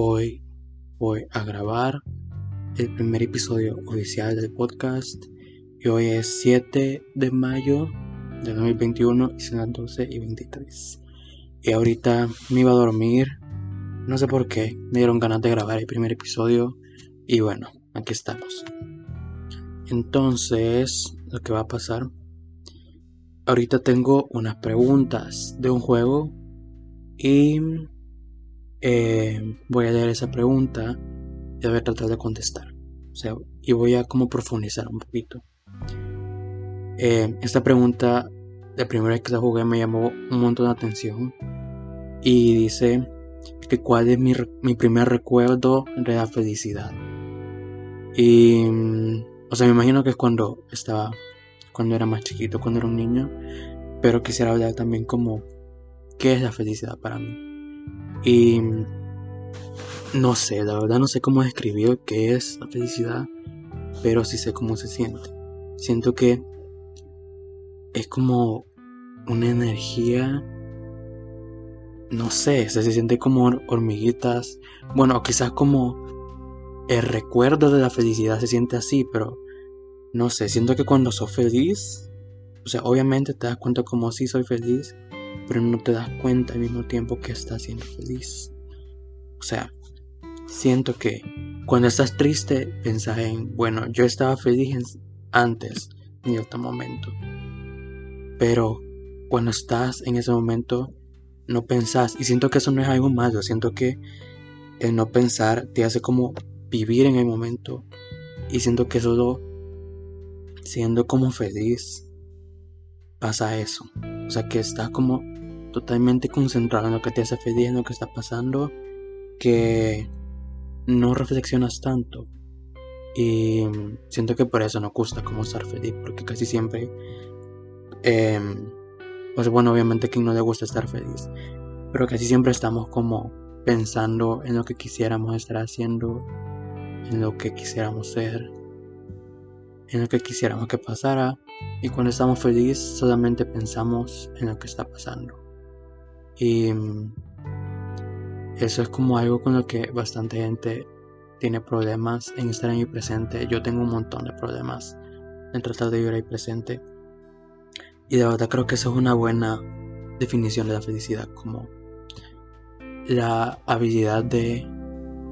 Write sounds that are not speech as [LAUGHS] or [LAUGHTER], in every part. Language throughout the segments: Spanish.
hoy voy a grabar el primer episodio oficial del podcast y hoy es 7 de mayo de 2021 y son las 12 y 23 y ahorita me iba a dormir no sé por qué me dieron ganas de grabar el primer episodio y bueno aquí estamos. Entonces lo que va a pasar ahorita tengo unas preguntas de un juego y eh, voy a leer esa pregunta y voy a tratar de contestar. O sea, y voy a como profundizar un poquito. Eh, esta pregunta, la primera vez que la jugué me llamó un montón de atención. Y dice que cuál es mi, mi primer recuerdo de la felicidad. Y, o sea, me imagino que es cuando estaba, cuando era más chiquito, cuando era un niño. Pero quisiera hablar también como, ¿qué es la felicidad para mí? Y no sé, la verdad no sé cómo describir qué es la felicidad, pero sí sé cómo se siente. Siento que es como una energía, no sé, se, siente como hormiguitas, bueno, quizás como el recuerdo de la felicidad se siente así, pero no sé, siento que cuando soy feliz, o sea, obviamente te das cuenta como si soy feliz, pero no te das cuenta al mismo tiempo que estás siendo feliz. O sea, siento que cuando estás triste, pensás en, bueno, yo estaba feliz antes, en otro momento. Pero cuando estás en ese momento, no pensás. Y siento que eso no es algo malo. Siento que el no pensar te hace como vivir en el momento. Y siento que solo siendo como feliz pasa eso. O sea, que estás como totalmente concentrado en lo que te hace feliz, en lo que está pasando, que no reflexionas tanto. Y siento que por eso no gusta como estar feliz, porque casi siempre, eh, pues bueno, obviamente que no le gusta estar feliz, pero casi siempre estamos como pensando en lo que quisiéramos estar haciendo, en lo que quisiéramos ser, en lo que quisiéramos que pasara, y cuando estamos felices solamente pensamos en lo que está pasando. Y mm, eso es como algo con lo que bastante gente tiene problemas en estar en el presente. Yo tengo un montón de problemas en tratar de vivir ahí presente. Y de verdad creo que eso es una buena definición de la felicidad, como la habilidad de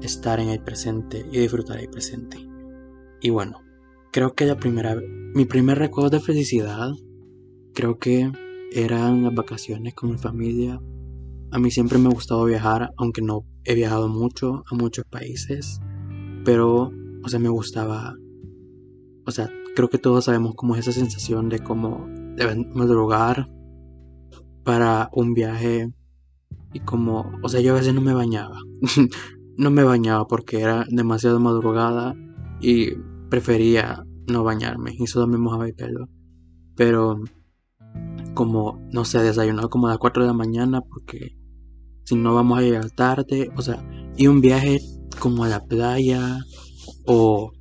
estar en el presente y disfrutar el presente. Y bueno, creo que la primera, mi primer recuerdo de felicidad, creo que eran las vacaciones con mi familia. A mí siempre me ha gustado viajar, aunque no he viajado mucho a muchos países, pero, o sea, me gustaba, o sea, creo que todos sabemos cómo es esa sensación de cómo deben madrugar para un viaje y como, o sea, yo a veces no me bañaba, [LAUGHS] no me bañaba porque era demasiado madrugada y prefería no bañarme y solo me mojaba el pelo, pero como, no sé, desayunado como a las 4 de la mañana porque si no vamos a llegar tarde, o sea, y un viaje como a la playa o,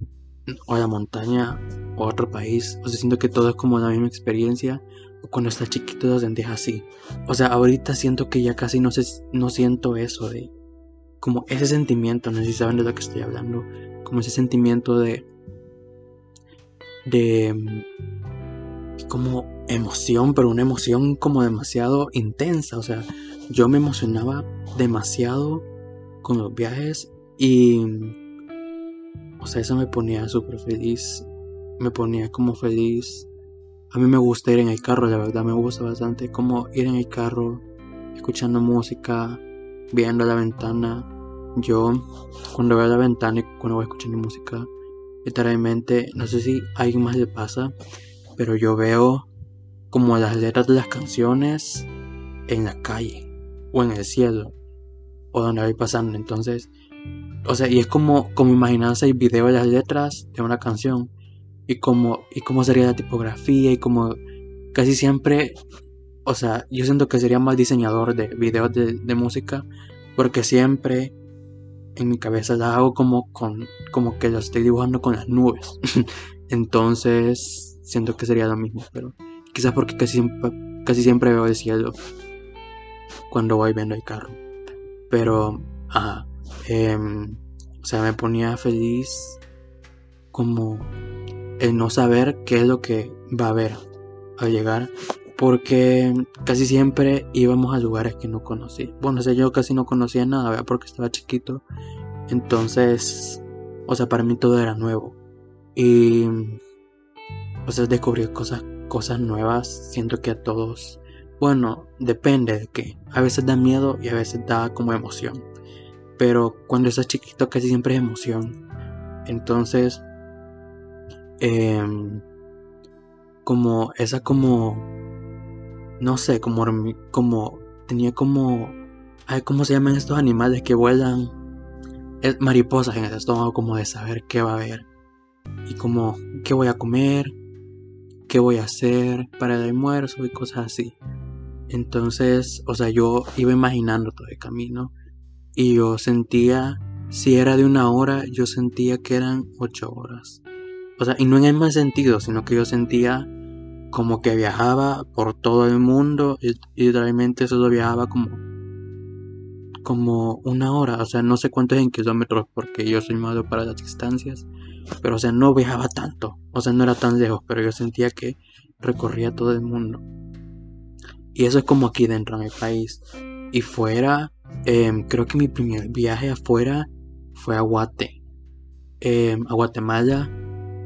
a la montaña o a otro país, o sea, siento que todo es como la misma experiencia. Cuando estás chiquito lo sientes así. O sea, ahorita siento que ya casi no, sé, no siento eso de... Como ese sentimiento, no sé si saben de lo que estoy hablando. Como ese sentimiento de... De... Como emoción, pero una emoción como demasiado intensa. O sea, yo me emocionaba demasiado con los viajes y, o sea, eso me ponía súper feliz, me ponía como feliz. A mí me gusta ir en el carro, la verdad, me gusta bastante como ir en el carro, escuchando música, viendo la ventana. Yo, cuando veo la ventana y cuando voy escuchando música, literalmente, no sé si a alguien más le pasa, pero yo veo como las letras de las canciones en la calle o en el cielo o donde voy pasando. Entonces, o sea, y es como, como imaginarse el video de las letras de una canción y como, y cómo sería la tipografía y como casi siempre, o sea, yo siento que sería más diseñador de videos de, música porque siempre en mi cabeza la hago como con, como que lo estoy dibujando con las nubes. [LAUGHS] Entonces, siento que sería lo mismo, pero quizás porque casi siempre, casi siempre veo el cielo cuando voy viendo el carro. Pero, ajá, Em, o sea, me ponía feliz como el no saber qué es lo que va a haber al llegar. Porque casi siempre íbamos a lugares que no conocí. Bueno, o sea, yo casi no conocía nada, ¿verdad? Porque estaba chiquito. Entonces, o sea, para mí todo era nuevo. Y, o sea, descubrir cosas, cosas nuevas. Siento que a todos, bueno, depende de qué. A veces da miedo y a veces da como emoción. Pero cuando estás chiquito casi siempre es emoción. Entonces, Em, como esa como no sé como como tenía como ay, cómo se llaman estos animales que vuelan es mariposas en el estómago como de saber qué va a haber. Y como qué voy a comer qué voy a hacer para el almuerzo y cosas así. Entonces o sea yo iba imaginando todo el camino. Y yo sentía si era de una hora yo sentía que eran ocho horas. O sea, y no en el mal sentido, sino que yo sentía como que viajaba por todo el mundo y, literalmente solo viajaba como como una hora, o sea, no sé cuántos en kilómetros porque yo soy malo para las distancias, pero o sea, no viajaba tanto, o sea, no era tan lejos, pero yo sentía que recorría todo el mundo. Y eso es como aquí dentro de mi país. Y fuera, em, creo que mi primer viaje afuera fue a Guate, em, a Guatemala,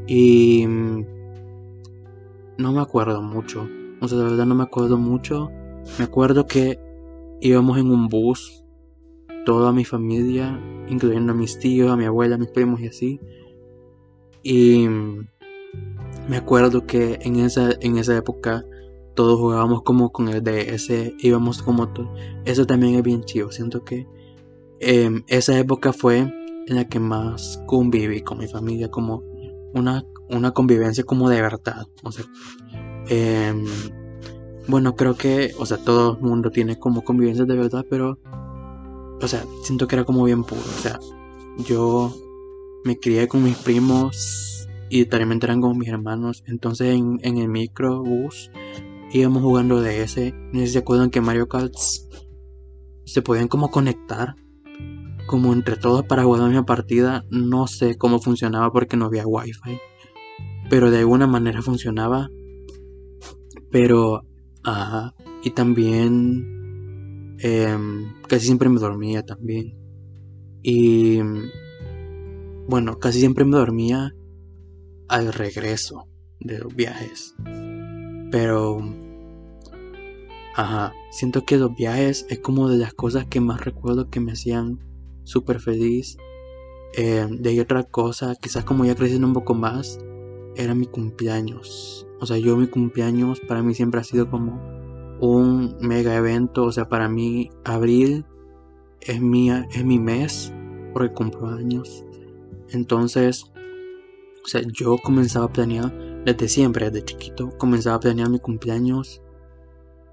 y no me acuerdo mucho. O sea, de verdad no me acuerdo mucho. Me acuerdo que íbamos en un bus, toda mi familia, incluyendo a mis tíos, a mi abuela, a mis primos y así. Y me acuerdo que en esa, en esa época todos jugábamos como con el DS, íbamos como todo. Eso también es bien chido. Siento que em, esa época fue en la que más conviví con mi familia, como una, una convivencia como de verdad. O sea, em, bueno, creo que, o sea, todo el mundo tiene como convivencias de verdad, pero, o sea, siento que era como bien puro. O sea, yo me crié con mis primos y también eran con mis hermanos. Entonces en, en el microbús íbamos jugando de ese. No sé si se acuerdan que Mario Kart se podían como conectar como entre todos para jugar la misma partida. No sé cómo funcionaba porque no había wifi. Pero de alguna manera funcionaba. Pero, ajá. Y también, em, casi siempre me dormía también. Y, bueno, casi siempre me dormía al regreso de los viajes. Pero, ajá, siento que los viajes es como de las cosas que más recuerdo que me hacían súper feliz. Eh, de ahí otra cosa, quizás como ya creciendo un poco más, era mi cumpleaños. O sea, yo mi cumpleaños para mí siempre ha sido como un mega evento. O sea, para mí abril es mi, es mi mes porque cumplo años. Entonces, o sea, yo comenzaba a planear desde siempre, desde chiquito, comenzaba a planear mi cumpleaños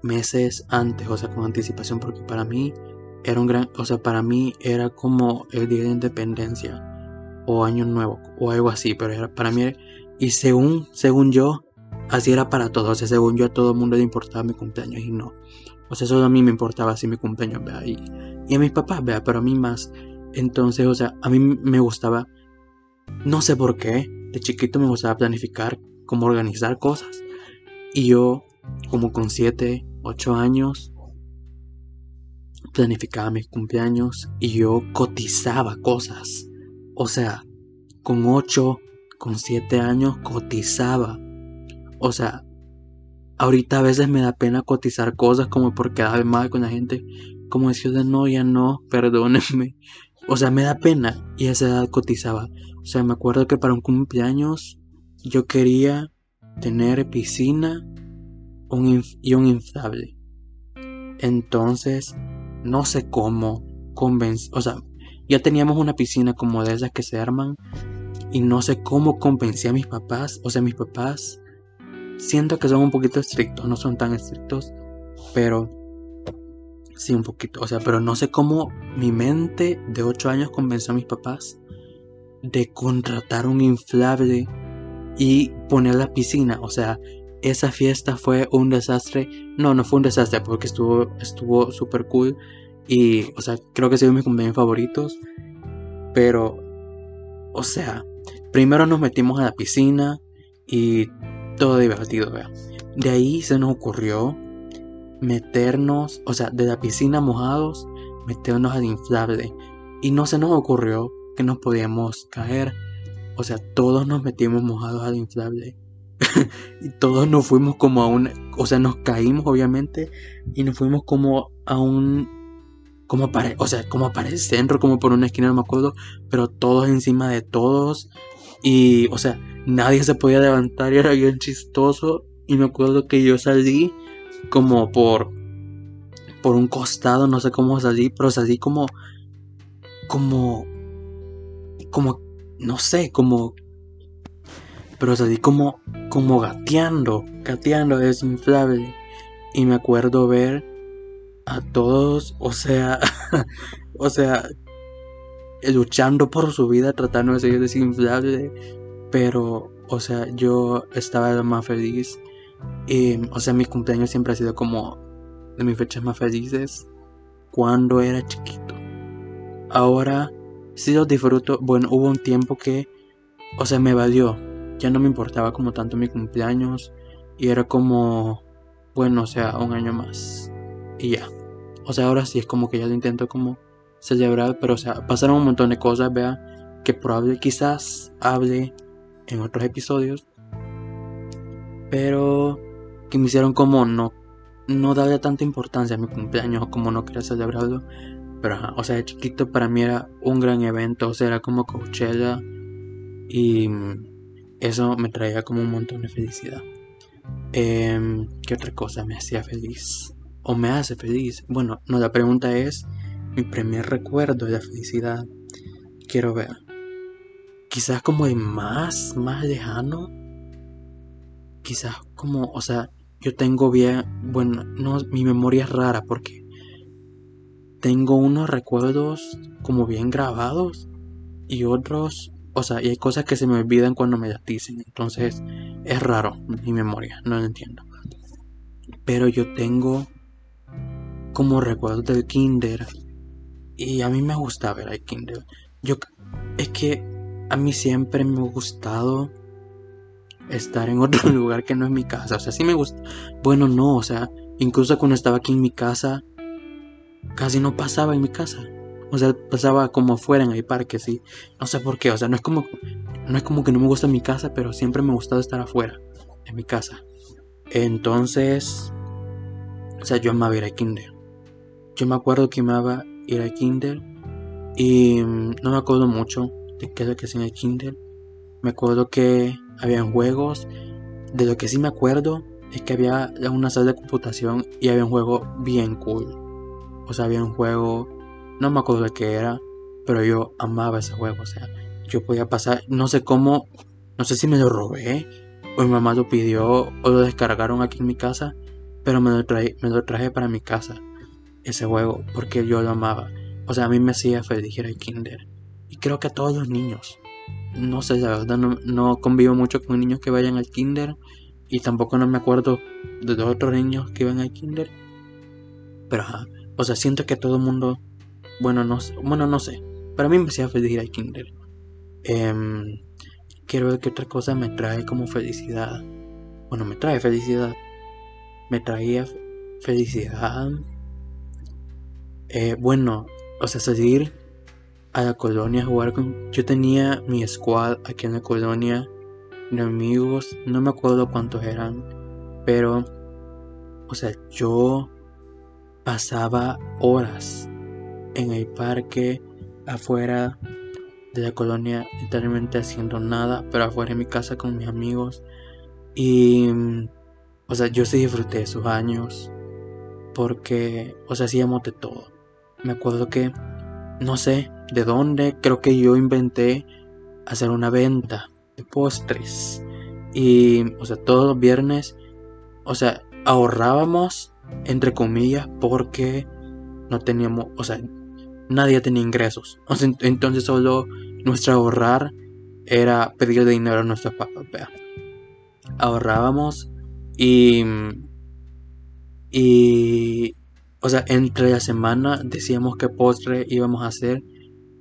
meses antes, o sea, con anticipación, porque para mí era un gran, o sea, para mí era como el día de independencia o año nuevo o algo así, pero era para mí y según según yo así era para todos, o sea, según yo a todo el mundo le importaba mi cumpleaños y no. O sea, solo a mí me importaba así mi cumpleaños, vea, y, y a mis papás, vea, pero a mí más. Entonces, o sea, a mí me gustaba no sé por qué, de chiquito me gustaba planificar, como organizar cosas. Y yo como con 7, 8 años planificaba mis cumpleaños y yo cotizaba cosas. O sea, con 8, con 7 años cotizaba. O sea, ahorita a veces me da pena cotizar cosas como por quedar mal con la gente. Como decir de no, ya no, [LAUGHS] perdónenme. O sea, me da pena. Y a esa edad cotizaba. O sea, me acuerdo que para un cumpleaños yo quería tener piscina y un inflable. Entonces no sé cómo convencer, o sea, ya teníamos una piscina como de esas que se arman y no sé cómo convencí a mis papás, o sea, mis papás siento que son un poquito estrictos, no son tan estrictos, pero sí un poquito, o sea, pero no sé cómo mi mente de 8 años convenció a mis papás de contratar un inflable y poner la piscina, o sea, esa fiesta fue un desastre. No, no fue un desastre porque estuvo estuvo súper cool. Y, o sea, creo que ha sido mis cumpleaños favoritos. Pero, o sea, primero nos metimos a la piscina y todo divertido, vea. De ahí se nos ocurrió meternos, o sea, de la piscina mojados, meternos al inflable. Y no se nos ocurrió que nos podíamos caer. O sea, todos nos metimos mojados al inflable. [LAUGHS] y todos nos fuimos como a un... O sea, nos caímos obviamente y nos fuimos como a un... Como para, o sea, como para el centro, como por una esquina, no me acuerdo, pero todos encima de todos. Y, o sea, nadie se podía levantar y era bien chistoso. Y me acuerdo que yo salí como por por un costado, no sé cómo salí, pero salí como como como no sé, como pero salí como como gateando, gateando desinflable y me acuerdo ver a todos, o sea, [LAUGHS] o sea, luchando por su vida tratando de ser desinflable, pero o sea, yo estaba más feliz y, o sea, mi cumpleaños siempre ha sido como de mis fechas más felices cuando era chiquito. Ahora sí lo disfruto. Bueno, hubo un tiempo que, o sea, me evadió. Ya no me importaba como tanto mi cumpleaños. Y era como, bueno, o sea, un año más. Y ya. O sea, ahora sí es como que ya lo intento como celebrar. Pero, o sea, pasaron un montón de cosas, vea. Que probable quizás hable en otros episodios. Pero que me hicieron como no, no darle tanta importancia a mi cumpleaños como no quería celebrarlo. Pero, o sea, de chiquito para mí era un gran evento, o sea, era como Coachella y eso me traía como un montón de felicidad. Em, ¿Qué otra cosa me hacía feliz? ¿O me hace feliz? Bueno, no, la pregunta es mi primer recuerdo de la felicidad. Quiero ver. Quizás como el más, más lejano quizás como, o sea, yo tengo bien, bueno, no, mi memoria es rara porque tengo unos recuerdos como bien grabados y otros, o sea, y hay cosas que se me olvidan cuando me las dicen, entonces es raro mi memoria, no lo entiendo. Pero yo tengo como recuerdos del kinder y a mí me gusta ver el kinder. Yo es que a mí siempre me ha gustado estar en [LAUGHS] otro lugar que no es mi casa. O sea, sí me gusta. Bueno, no, o sea, incluso cuando estaba aquí en mi casa, casi no pasaba en mi casa. O sea, pasaba como afuera en el parque, sí. No sé por qué, o sea, no es como no es como que no me gusta mi casa, pero siempre me ha gustado estar afuera en mi casa. Entonces, o sea, yo amaba ir a kinder. Yo me acuerdo que amaba ir a kinder y mm, no me acuerdo mucho de qué es lo que hacía en el kinder. Me acuerdo que habían juegos. De lo que sí me acuerdo es que había una sala de computación y había un juego bien cool. O sea, había un juego, no me acuerdo de qué era, pero yo amaba ese juego. O sea, yo podía pasar, no sé cómo, no sé si me lo robé o mi mamá lo pidió o lo descargaron aquí en mi casa, pero me lo, traje, me lo traje para mi casa, ese juego, porque yo lo amaba. O sea, a mí me hacía feliz ir al kinder. Y creo que a todos los niños no sé, la verdad no, convivo mucho con niños que vayan al kinder y tampoco no me acuerdo de los otros niños que iban al kinder. Pero ajá, o sea, siento que todo el mundo, bueno, no sé, bueno, no sé, para mí me hacía feliz ir al kinder. Em, quiero ver qué otra cosa me trae como felicidad. Bueno, me trae felicidad. Me traía felicidad. Eh, bueno, o sea, salir a la colonia a jugar con... Yo tenía mi squad aquí en la colonia de amigos, no me acuerdo cuántos eran, pero, o sea, yo pasaba horas en el parque afuera de la colonia, literalmente haciendo nada, pero afuera de mi casa con mis amigos. Y, o sea, yo sí disfruté esos años porque, o sea, hacíamos de todo. Me acuerdo que no sé de dónde, creo que yo inventé hacer una venta de postres. Y, o sea, todos los viernes, o sea, ahorrábamos, entre comillas, porque no teníamos, o sea, nadie tenía ingresos. Entonces solo nuestro ahorrar era pedir dinero a nuestros papás. Ahorrábamos y, y, o sea, entre la semana decíamos qué postre íbamos a hacer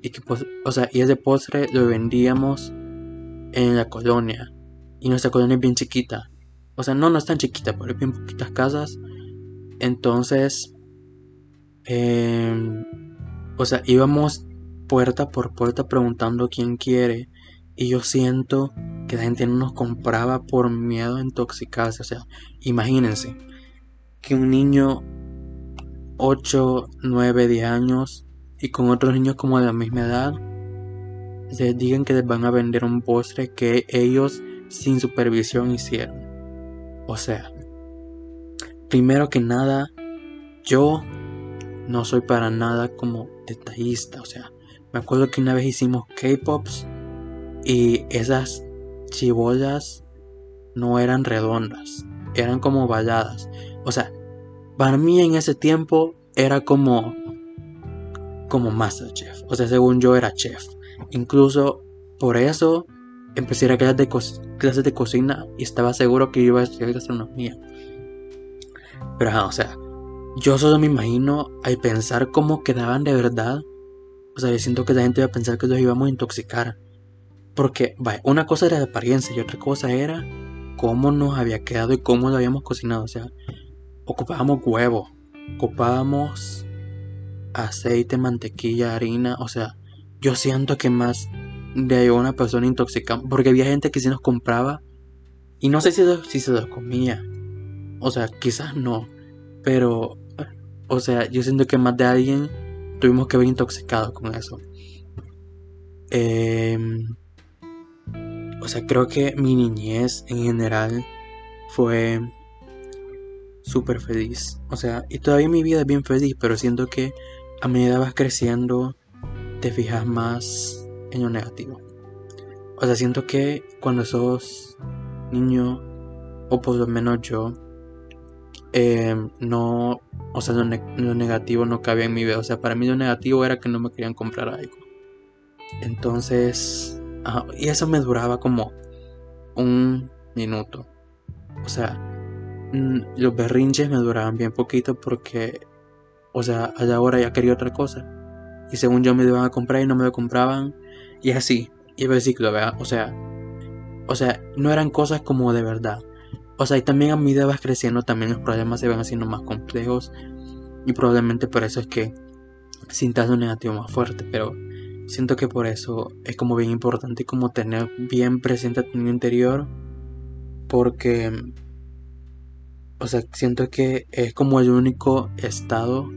y que, o sea, y ese postre lo vendíamos en la colonia. Y nuestra colonia es bien chiquita. O sea, no, no es tan chiquita, pero hay bien poquitas casas. Entonces, em, o sea, íbamos puerta por puerta preguntando quién quiere. Y yo siento que la gente no nos compraba por miedo a intoxicarse. O sea, imagínense que un niño 8, 9, 10 años y con otros niños como de la misma edad les digan que les van a vender un postre que ellos sin supervisión hicieron. O sea, primero que nada, yo no soy para nada como detallista. O sea, me acuerdo que una vez hicimos K-Pops y esas chibollas no eran redondas, eran como balladas. O sea, para mí en ese tiempo era como como Masterchef. O sea, según yo era chef. Incluso por eso empecé a ir clases de, clases de cocina y estaba seguro que iba a estudiar gastronomía. Pero, o sea, yo solo me imagino al pensar cómo quedaban de verdad. O sea, yo siento que la gente iba a pensar que los íbamos a intoxicar. Porque, vaya, una cosa era la apariencia y otra cosa era cómo nos había quedado y cómo lo habíamos cocinado. O sea, ocupábamos huevo, ocupábamos aceite, mantequilla, harina. O sea, yo siento que más de una persona intoxicada. Porque había gente que sí nos compraba. Y no sé si, si se los comía. O sea, quizás no. Pero, o sea, yo siento que más de alguien tuvimos que haber intoxicado con eso. Em, o sea, creo que mi niñez en general fue súper feliz. O sea, y todavía mi vida es bien feliz, pero siento que a medida vas creciendo, te fijas más en lo negativo. O sea, siento que cuando sos niño, o por lo menos yo, eh, no, o sea, lo, negativo no cabía en mi vida. O sea, para mí lo negativo era que no me querían comprar algo. Entonces, y eso me duraba como un minuto. O sea, los berrinches me duraban bien poquito porque o sea, a la hora ya quería otra cosa. Y según yo me iban a comprar y no me lo compraban. Y así. Y el ciclo, ¿verdad? O sea, o sea, no eran cosas como de verdad. O sea, y también a medida vas creciendo, también los problemas se van haciendo más complejos. Y probablemente por eso es que sientas un negativo más fuerte. Pero siento que por eso es como bien importante como tener bien presente tu interior. Porque, o sea, siento que es como el único estado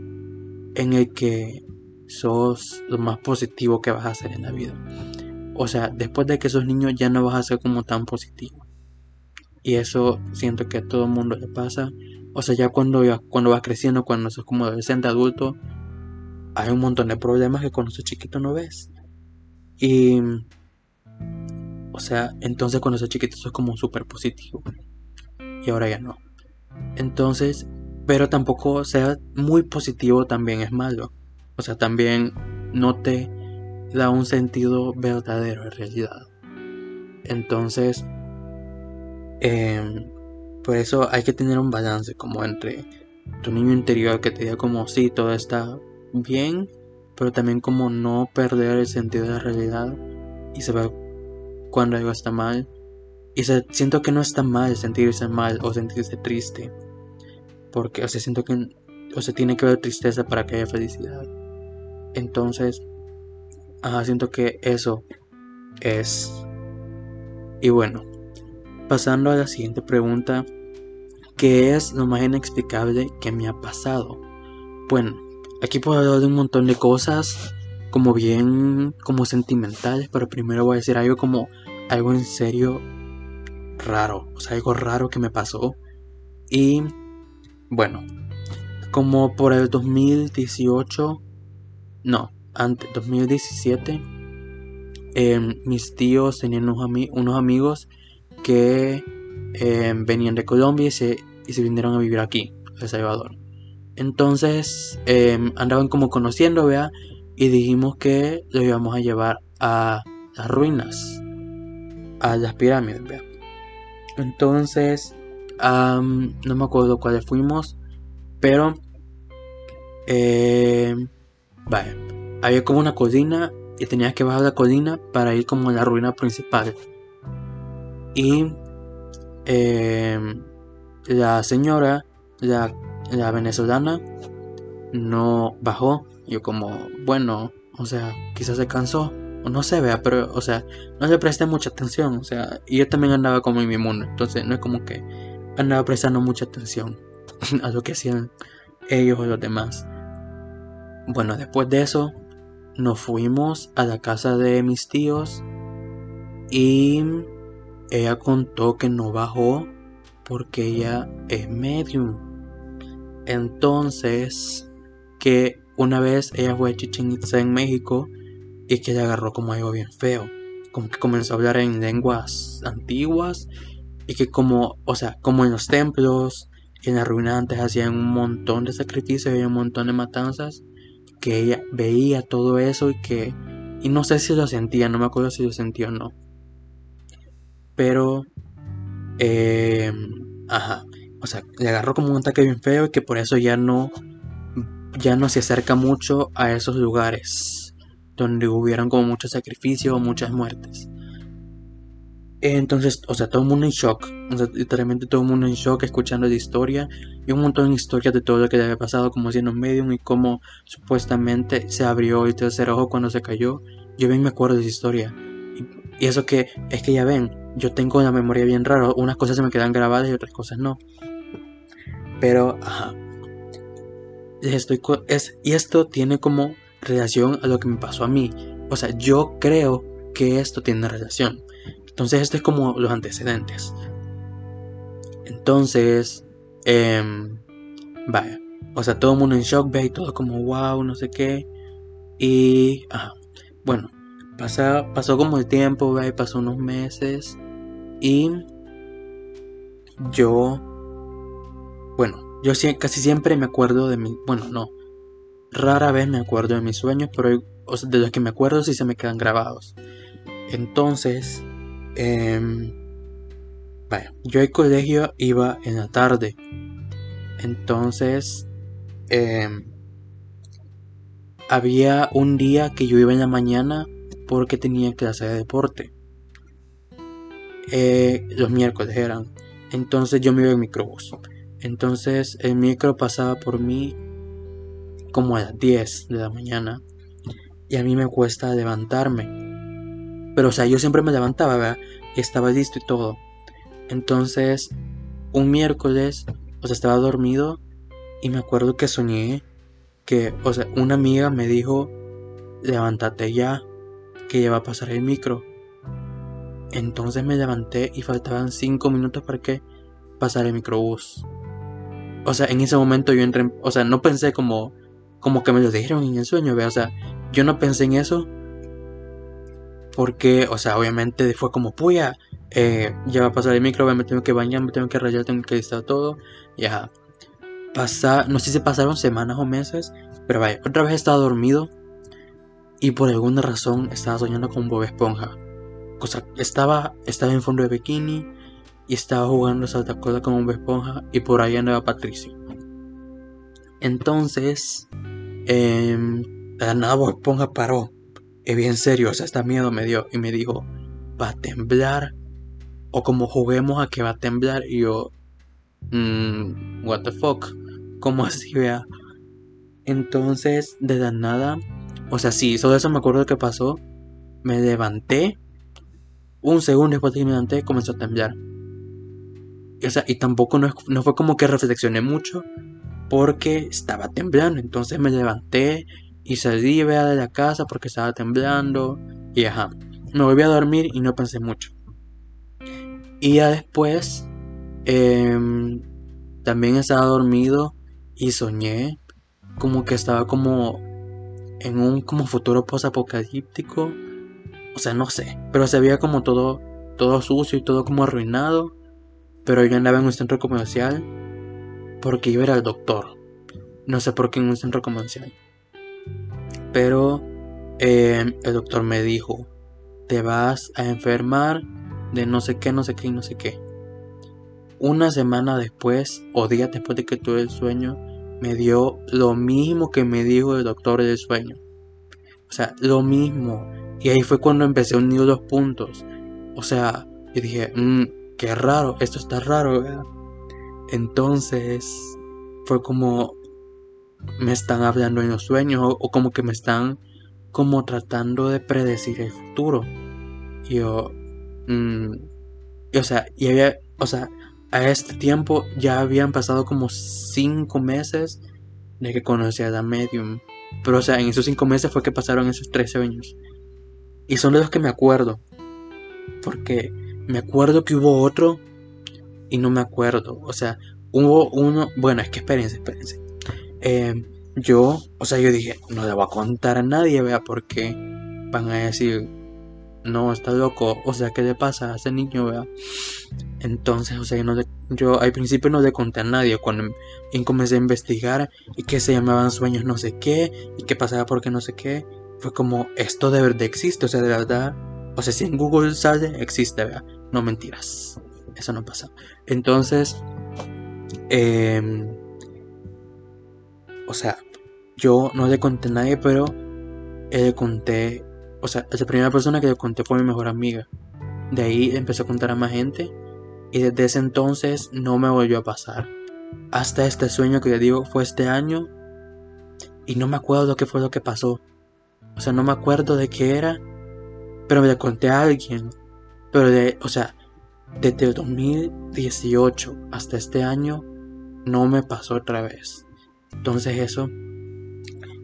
en el que sos lo más positivo que vas a hacer en la vida. O sea, después de que sos niño ya no vas a ser como tan positivo. Y eso siento que a todo el mundo le pasa. O sea, ya cuando, cuando vas creciendo, cuando sos como adolescente, adulto, hay un montón de problemas que cuando sos chiquito no ves. Y, o sea, entonces cuando sos chiquito sos como súper positivo. Y ahora ya no. Entonces, pero tampoco sea muy positivo también es malo. O sea, también no te da un sentido verdadero en realidad. Entonces, em, por eso hay que tener un balance como entre tu niño interior que te diga como sí, todo está bien, pero también como no perder el sentido de la realidad y saber cuando algo está mal. Y siento que no está mal sentirse mal o sentirse triste porque, o sea, siento que, o sea, tiene que haber tristeza para que haya felicidad. Entonces, ajá, siento que eso es. Y bueno, pasando a la siguiente pregunta, ¿qué es lo más inexplicable que me ha pasado? Bueno, aquí puedo hablar de un montón de cosas, como bien, como sentimentales, pero primero voy a decir algo como algo en serio raro, o sea, algo raro que me pasó. Y bueno, como por el 2018, no, antes, 2017, em, mis tíos tenían unos, amigos que em, venían de Colombia y se, y se vinieron a vivir aquí, El Salvador. Entonces em, andaban como conociendo, vea, y dijimos que los íbamos a llevar a las ruinas, a las pirámides, vea. Entonces no me acuerdo cuáles fuimos, pero Eh, vale, había como una colina y tenías que bajar la colina para ir como a la ruina principal. Y eh, la señora, la, la venezolana, no bajó. Yo como, bueno, o sea, quizás se cansó. No se vea, pero, o sea, no le presté mucha atención. O sea, y yo también andaba como en mi mundo. Entonces no es como que andaba prestando mucha atención [LAUGHS] a lo que hacían ellos o los demás. Bueno, después de eso, nos fuimos a la casa de mis tíos. Y ella contó que no bajó porque ella es medium. Entonces, que una vez ella fue a Chichen Itza en México y que le agarró como algo bien feo. Como que comenzó a hablar en lenguas antiguas y que como, o sea, como en los templos en la ruina antes hacían un montón de sacrificios y un montón de matanzas, que ella veía todo eso y que, y no sé si lo sentía, no me acuerdo si lo sentía o no. Pero, eh, ajá, o sea, le agarró como un ataque bien feo y que por eso ya no, ya no se acerca mucho a esos lugares donde hubieron como muchos sacrificios, muchas muertes. Entonces, o sea, todo el mundo en shock. O sea, literalmente todo el mundo en shock escuchando la historia. Y un montón de historias de todo lo que le había pasado como siendo medium y cómo supuestamente se abrió el tercer ojo cuando se cayó. Yo bien me acuerdo de esa historia. Y, eso que es que ya ven, yo tengo la memoria bien rara. Unas cosas se me quedan grabadas y otras cosas no. Pero, ajá. Estoy, es, y esto tiene como relación a lo que me pasó a mí. O sea, yo creo que esto tiene relación. Entonces, esto es como los antecedentes. Entonces, eh, vaya. O sea, todo el mundo en shock, ve y todo como wow, no sé qué. Y. Bueno, pasa, pasó como el tiempo, ve, pasó unos meses. Y yo, bueno, yo casi siempre me acuerdo de mi, bueno, no, Rara vez me acuerdo de mis sueños, pero de los que me acuerdo sí se me quedan grabados. Entonces, eh, yo al colegio iba en la tarde. Entonces, em, había un día que yo iba en la mañana porque tenía clase de deporte. Eh, los miércoles eran. Entonces yo me iba en microbús. Entonces el micro pasaba por mí como a las 10 de la mañana y a mí me cuesta levantarme. Pero o sea, yo siempre me levantaba. Y estaba listo y todo. Entonces, un miércoles, o sea, estaba dormido y me acuerdo que soñé que, o sea, una amiga me dijo, levántate ya, que ya va a pasar el micro. Entonces me levanté y faltaban 5 minutos para que pasara el microbús. O sea, en ese momento yo entré, o sea, no pensé como, como que me lo dijeron en el sueño, ¿ve? O sea, yo no pensé en eso. Porque, o sea, obviamente fue como, puya, eh, ya va a pasar el micro, me tengo que bañar, me tengo que rayar, tengo que estar todo. Ya. Pasa, no sé si pasaron semanas o meses, pero vaya, otra vez estaba dormido. Y por alguna razón estaba soñando con Bob Esponja. O sea, estaba, estaba en fondo de bikini y estaba jugando Salta Cola con Bob Esponja y por ahí andaba Patricio. Entonces, eh, nada Esponja paró. Es bien serio, o sea, hasta miedo me dio. Y me dijo, va a temblar. O como juguemos a que va a temblar. Y yo, mmm, what the fuck. ¿Cómo así, vea? Entonces, de la nada, o sea, sí, solo eso me acuerdo que pasó. Me levanté. Un segundo después de que me levanté, comenzó a temblar. O sea, y tampoco no, no fue como que reflexioné mucho porque estaba temblando. Entonces me levanté y salí vea, de la casa porque estaba temblando. Y ajá, me volví a dormir y no pensé mucho. Y ya después em, también estaba dormido y soñé como que estaba como en un como futuro post-apocalíptico. O sea, no sé, pero se veía como todo, todo sucio y todo como arruinado. Pero yo andaba en un centro comercial porque iba a ir al doctor. No sé por qué en un centro comercial. Pero eh, el doctor me dijo, te vas a enfermar de no sé qué, no sé qué no sé qué. Una semana después, o días después de que tuve el sueño, me dio lo mismo que me dijo el doctor del sueño. O sea, lo mismo. Y ahí fue cuando empecé a unir los puntos. O sea, y dije, mmm, qué raro, esto está raro, ¿verdad? Entonces, fue como me están hablando en los sueños o, como que me están como tratando de predecir el futuro. Y yo, mmm, o sea, y había, o sea, a este tiempo ya habían pasado como cinco meses de que conocí a la medium. Pero, o sea, en esos cinco meses fue que pasaron esos tres sueños. Y son de los que me acuerdo. Porque me acuerdo que hubo otro y no me acuerdo. O sea, hubo uno. Bueno, es que espérense, espérense. Eh, yo, o sea, yo dije, no le voy a contar a nadie, vea, porque van a decir, no, está loco, o sea, ¿qué le pasa a ese niño, vea? Entonces, o sea, yo, no yo al principio no le conté a nadie, cuando comencé a investigar y que se llamaban sueños no sé qué, y qué pasaba porque no sé qué, fue como, esto de verdad existe, o sea, de verdad, o sea, si en Google sale, existe, vea, no mentiras, eso no pasa. Entonces, eh, o sea, yo no le conté a nadie, pero le conté, o sea, la primera persona que le conté fue mi mejor amiga. De ahí empezó a contar a más gente y desde ese entonces no me volvió a pasar. Hasta este sueño que le digo fue este año y no me acuerdo lo que fue lo que pasó. O sea, no me acuerdo de qué era, pero me le conté a alguien. Pero de, o sea, desde el 2018 hasta este año no me pasó otra vez. Entonces eso,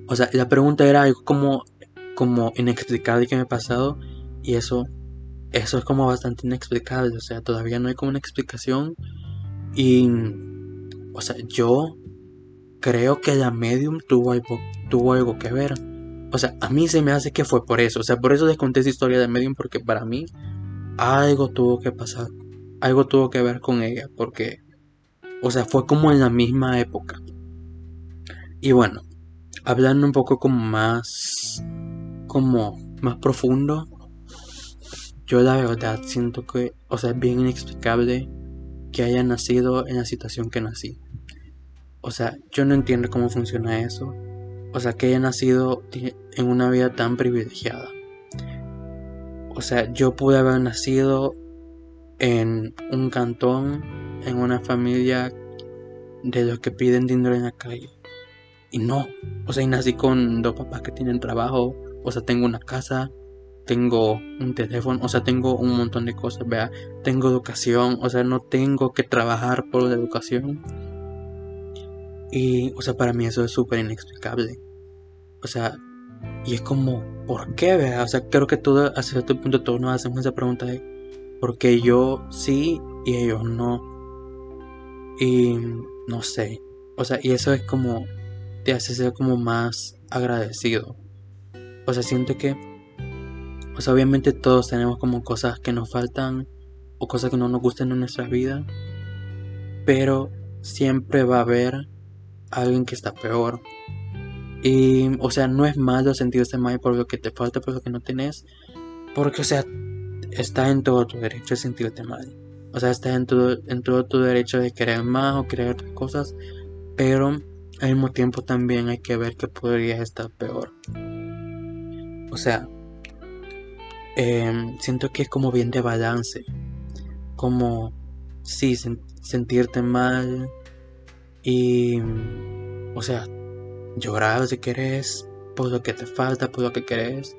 o sea, la pregunta era algo como, como inexplicable que me ha pasado y eso, eso es como bastante inexplicable, o sea, todavía no hay como una explicación y, o sea, yo creo que la medium tuvo algo, tuvo algo que ver. O sea, a mí se me hace que fue por eso. O sea, por eso les conté esa historia de medium porque para mí algo tuvo que pasar. Algo tuvo que ver con ella porque, o sea, fue como en la misma época. Y bueno, hablando un poco como más, como más profundo, yo la verdad siento que, o sea, es bien inexplicable que haya nacido en la situación que nací. O sea, yo no entiendo cómo funciona eso. O sea, que haya nacido en una vida tan privilegiada. O sea, yo pude haber nacido en un cantón, en una familia de los que piden dinero en la calle. Y no, o sea, y nací con dos papás que tienen trabajo, o sea, tengo una casa, tengo un teléfono, o sea, tengo un montón de cosas, vea, tengo educación, o sea, no tengo que trabajar por la educación. Y, o sea, para mí eso es súper inexplicable. O sea, y es como, ¿por qué, vea? O sea, creo que todo, hasta cierto punto todos nos hacemos esa pregunta de, ¿por qué yo sí y ellos no? Y, no sé. O sea, y eso es como te hace ser como más agradecido. O sea, siento que, o sea, obviamente todos tenemos como cosas que nos faltan o cosas que no nos gustan en nuestra vida, pero siempre va a haber alguien que está peor. Y, o sea, no es malo sentirse mal por lo que te falta, por lo que no tenés, porque, o sea, está en todo tu derecho de sentirte mal. O sea, está en todo, en todo tu derecho de querer más o querer otras cosas, pero al mismo tiempo también hay que ver que podría estar peor. O sea, em, siento que es como bien de balance. Como, sí, sentirte mal y, o sea, llorar si querés por lo que te falta, por lo que querés,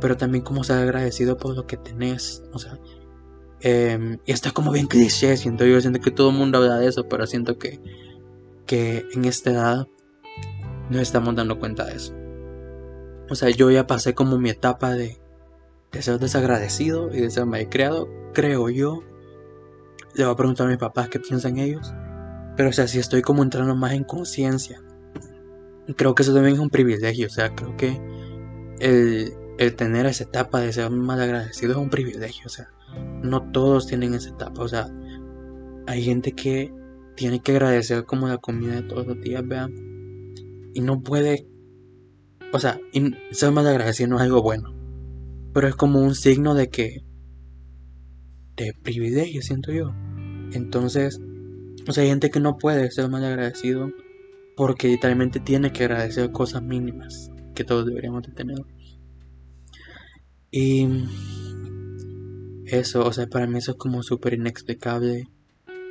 pero también como ser agradecido por lo que tenés. O sea, em, y está como bien cliché, siento yo, siento que todo el mundo habla de eso, pero siento que que en esta edad nos estamos dando cuenta de eso. O sea, yo ya pasé como mi etapa de, de ser desagradecido y de ser creado creo yo. Le voy a preguntar a mis papás qué piensan ellos. Pero o sea, si estoy como entrando más en conciencia. Creo que eso también es un privilegio. O sea, creo que el, el tener esa etapa de ser más agradecido es un privilegio. O sea, no todos tienen esa etapa. O sea, hay gente que tiene que agradecer como la comida de todos los días, vean. Y no puede, o sea, ser más agradecido no es algo bueno. Pero es como un signo de que, de privilegio, siento yo. Entonces, o sea, hay gente que no puede ser más agradecido porque literalmente tiene que agradecer cosas mínimas que todos deberíamos de tener. Y eso, o sea, para mí eso es como súper inexplicable.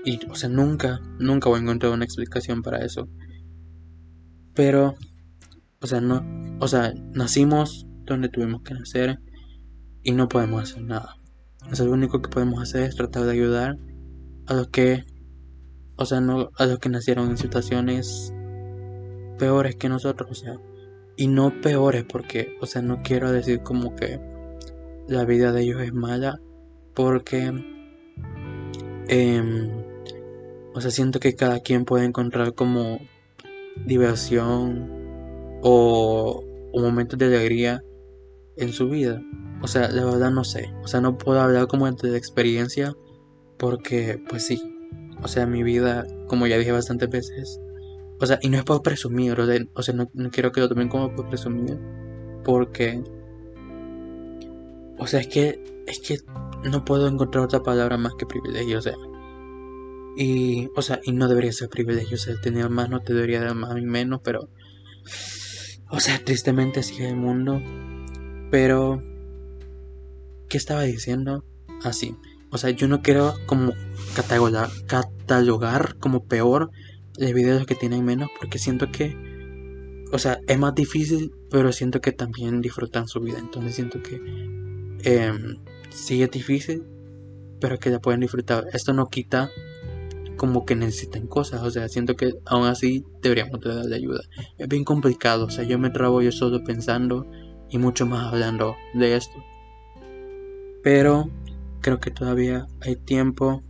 Y, o sea, nunca, nunca voy a encontrar una explicación para eso. Pero, o sea, no, o sea, nacimos donde tuvimos que nacer y no podemos hacer nada. O sea, lo único que podemos hacer es tratar de ayudar a los que, o sea, no, a los que nacieron en situaciones peores que nosotros, o sea, y no peores porque, o sea, no quiero decir como que la vida de ellos es mala, porque, eh, o sea, siento que cada quien puede encontrar como diversión o, o momentos de alegría en su vida. O sea, la verdad no sé. O sea, no puedo hablar como de experiencia porque, pues sí. O sea, mi vida, como ya dije bastantes veces. O sea, y no es por presumir, o sea, no, quiero que lo tomen como por presumir. Porque... O sea, es que... Es que no puedo encontrar otra palabra más que privilegio, o sea. Y, o sea, y no debería ser privilegio, o sea, tener más no te debería dar más ni menos, pero... O sea, tristemente así es el mundo. Pero... ¿Qué estaba diciendo? Así. Ah, o sea, yo no quiero como catalogar, catalogar como peor los videos que tienen menos porque siento que, o sea, es más difícil, pero siento que también disfrutan su vida. Entonces siento que eh, sí es difícil, pero que la pueden disfrutar. Esto no quita como que necesitan cosas, o sea, siento que aún así deberíamos darle ayuda. Es bien complicado, o sea, yo me trabo yo solo pensando y mucho más hablando de esto. Pero creo que todavía hay tiempo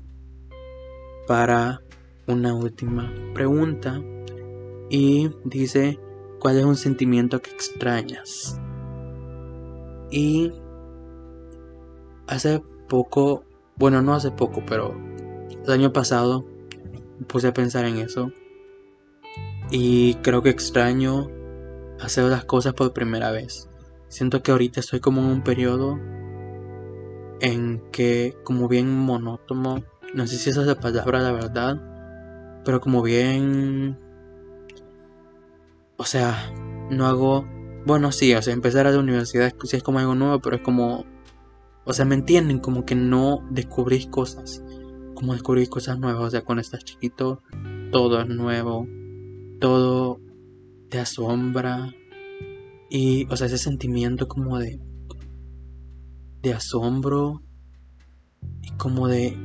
para una última pregunta. Y dice, ¿cuál es un sentimiento que extrañas? Y hace poco, bueno, no hace poco, pero el año pasado puse a pensar en eso. Y creo que extraño hacer las cosas por primera vez. Siento que ahorita estoy como en un periodo en que como bien monótono, no sé si esa es la palabra la verdad, pero como bien, o sea, no hago, bueno sí, o sea, empezar a la universidad sí es como algo nuevo, pero es como, o sea, me entienden, como que no descubrís cosas, como descubrís cosas nuevas, o sea, cuando estás chiquito, todo es nuevo, todo te asombra, y, o sea, ese sentimiento como de, de asombro y como de...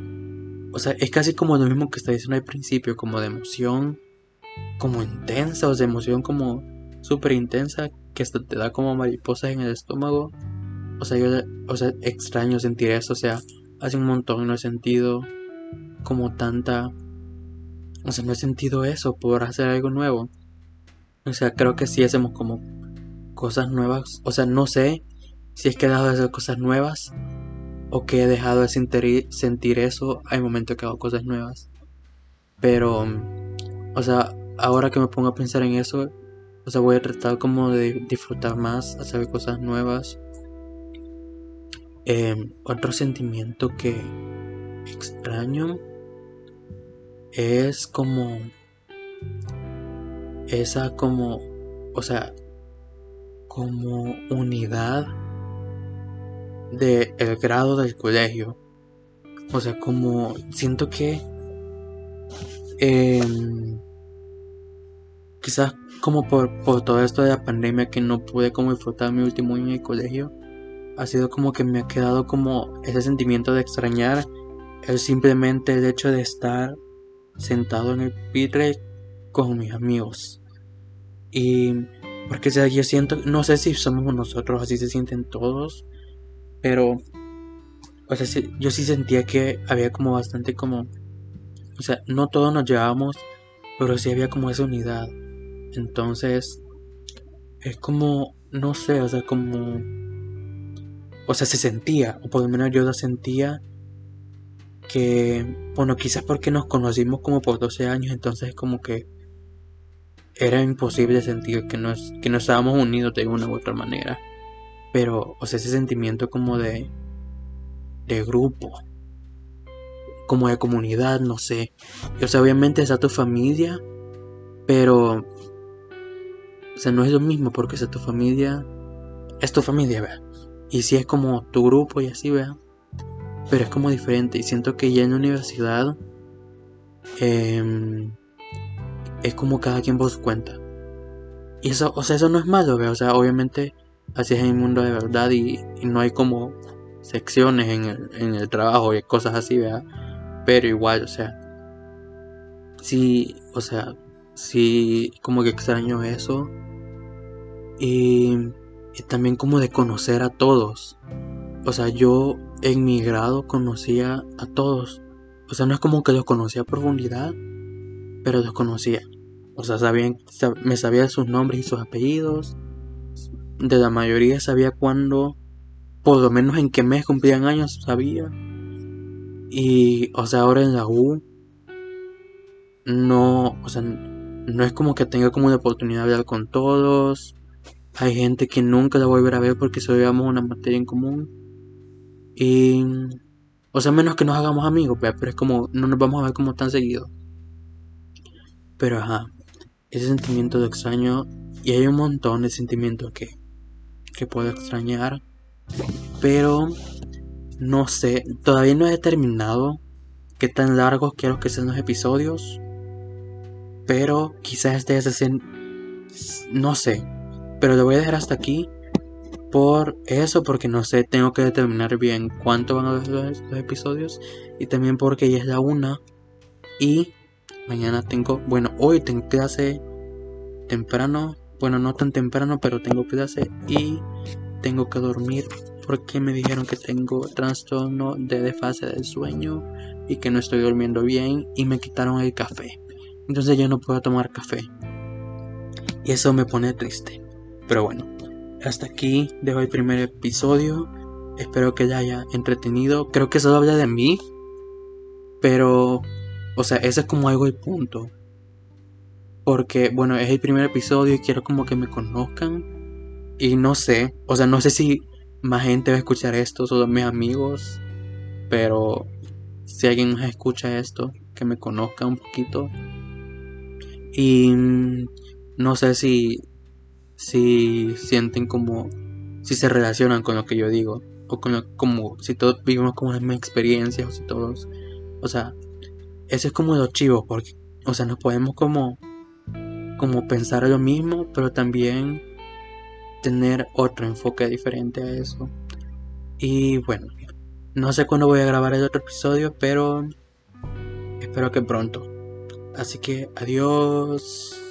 O sea, es casi como lo mismo que está diciendo al principio, como de emoción, como intensa, o de emoción como súper intensa, que hasta te da como mariposas en el estómago. O sea, yo, o sea, extraño sentir eso, o sea, hace un montón no he sentido como tanta... O sea, no he sentido eso por hacer algo nuevo. O sea, creo que sí hacemos como cosas nuevas. O sea, no sé si es que he dejado de hacer cosas nuevas o que he dejado de sentir, sentir eso hay momentos que hago cosas nuevas. Pero, o sea, ahora que me pongo a pensar en eso, o sea, voy a tratar como de disfrutar más, hacer cosas nuevas. Em, otro sentimiento que extraño es como esa como, o sea, como unidad de el grado del colegio. O sea, como siento que em, quizás como por, por todo esto de la pandemia que no pude como disfrutar mi último año el colegio, ha sido como que me ha quedado como ese sentimiento de extrañar el simplemente el hecho de estar sentado en el pitre con mis amigos. Y porque sea, yo siento, no sé si somos nosotros, así se sienten todos, pero, o sea, yo sí sentía que había como bastante como, o sea, no todos nos llevábamos, pero sí había como esa unidad. Entonces, es como, no sé, o sea, como, o sea, se sentía, o por lo menos yo lo sentía, que, bueno, quizás porque nos conocimos como por 12 años, entonces como que era imposible sentir que, nos, que no estábamos unidos de una u otra manera. Pero, o sea, ese sentimiento como de, de grupo, como de comunidad, no sé. o sea, obviamente está tu familia, pero o sea, no es lo mismo porque si tu familia es tu familia, vea. Y si es como tu grupo y así, vea. Pero es como diferente. Y siento que ya en la universidad em, es como cada quien por su cuenta. Y eso, o sea, eso no es malo, vea. O sea, obviamente así es en el mundo de verdad y, no hay como secciones en el, en el trabajo y cosas así, vea. Pero igual, o sea, sí, o sea, sí, como que extraño eso. Y, también como de conocer a todos. O sea, yo en mi grado conocía a todos. O sea, no es como que los conocía a profundidad, pero los conocía. O sea, sabían, me sabía sus nombres y sus apellidos. De la mayoría sabía cuándo, por lo menos en qué mes cumplían años, sabía. Y, o sea, ahora en la U, no, o sea, no es como que tenga como la oportunidad de hablar con todos. Hay gente que nunca la voy a ver porque solo llevamos una materia en común. Y, o sea, menos que nos hagamos amigos, pero es como, no nos vamos a ver como tan seguido. Pero ajá, ese sentimiento de extraño, y hay un montón de sentimientos que, que puedo extrañar, pero no sé, todavía no he determinado qué tan largos quiero que sean los episodios. Pero quizás este es No sé. Pero lo voy a dejar hasta aquí. Por eso, porque no sé, tengo que determinar bien cuánto van a ser los, episodios. Y también porque ya es la una. Y mañana tengo. Bueno, hoy tengo clase temprano. Bueno, no tan temprano, pero tengo clase. Y tengo que dormir porque me dijeron que tengo trastorno de desfase del sueño y que no estoy durmiendo bien y me quitaron el café. Entonces ya no puedo tomar café. Y eso me pone triste. Pero bueno, hasta aquí dejo el primer episodio. Espero que ya haya entretenido. Creo que eso habla de mí. Pero, o sea, ese es como algo el punto. Porque, bueno, es el primer episodio y quiero como que me conozcan. Y no sé, o sea, no sé si más gente va a escuchar esto, solo mis amigos. Pero si alguien más escucha esto, que me conozca un poquito. Y mm, no sé si, si sienten como, si se relacionan con lo que yo digo, o con lo, como si todos vivimos como las mismas experiencias, o si todos, o sea, eso es como lo chivo, porque, o sea, nos podemos como, como pensar lo mismo, pero también tener otro enfoque diferente a eso. Y bueno, no sé cuándo voy a grabar el otro episodio, pero espero que pronto. Así que adiós.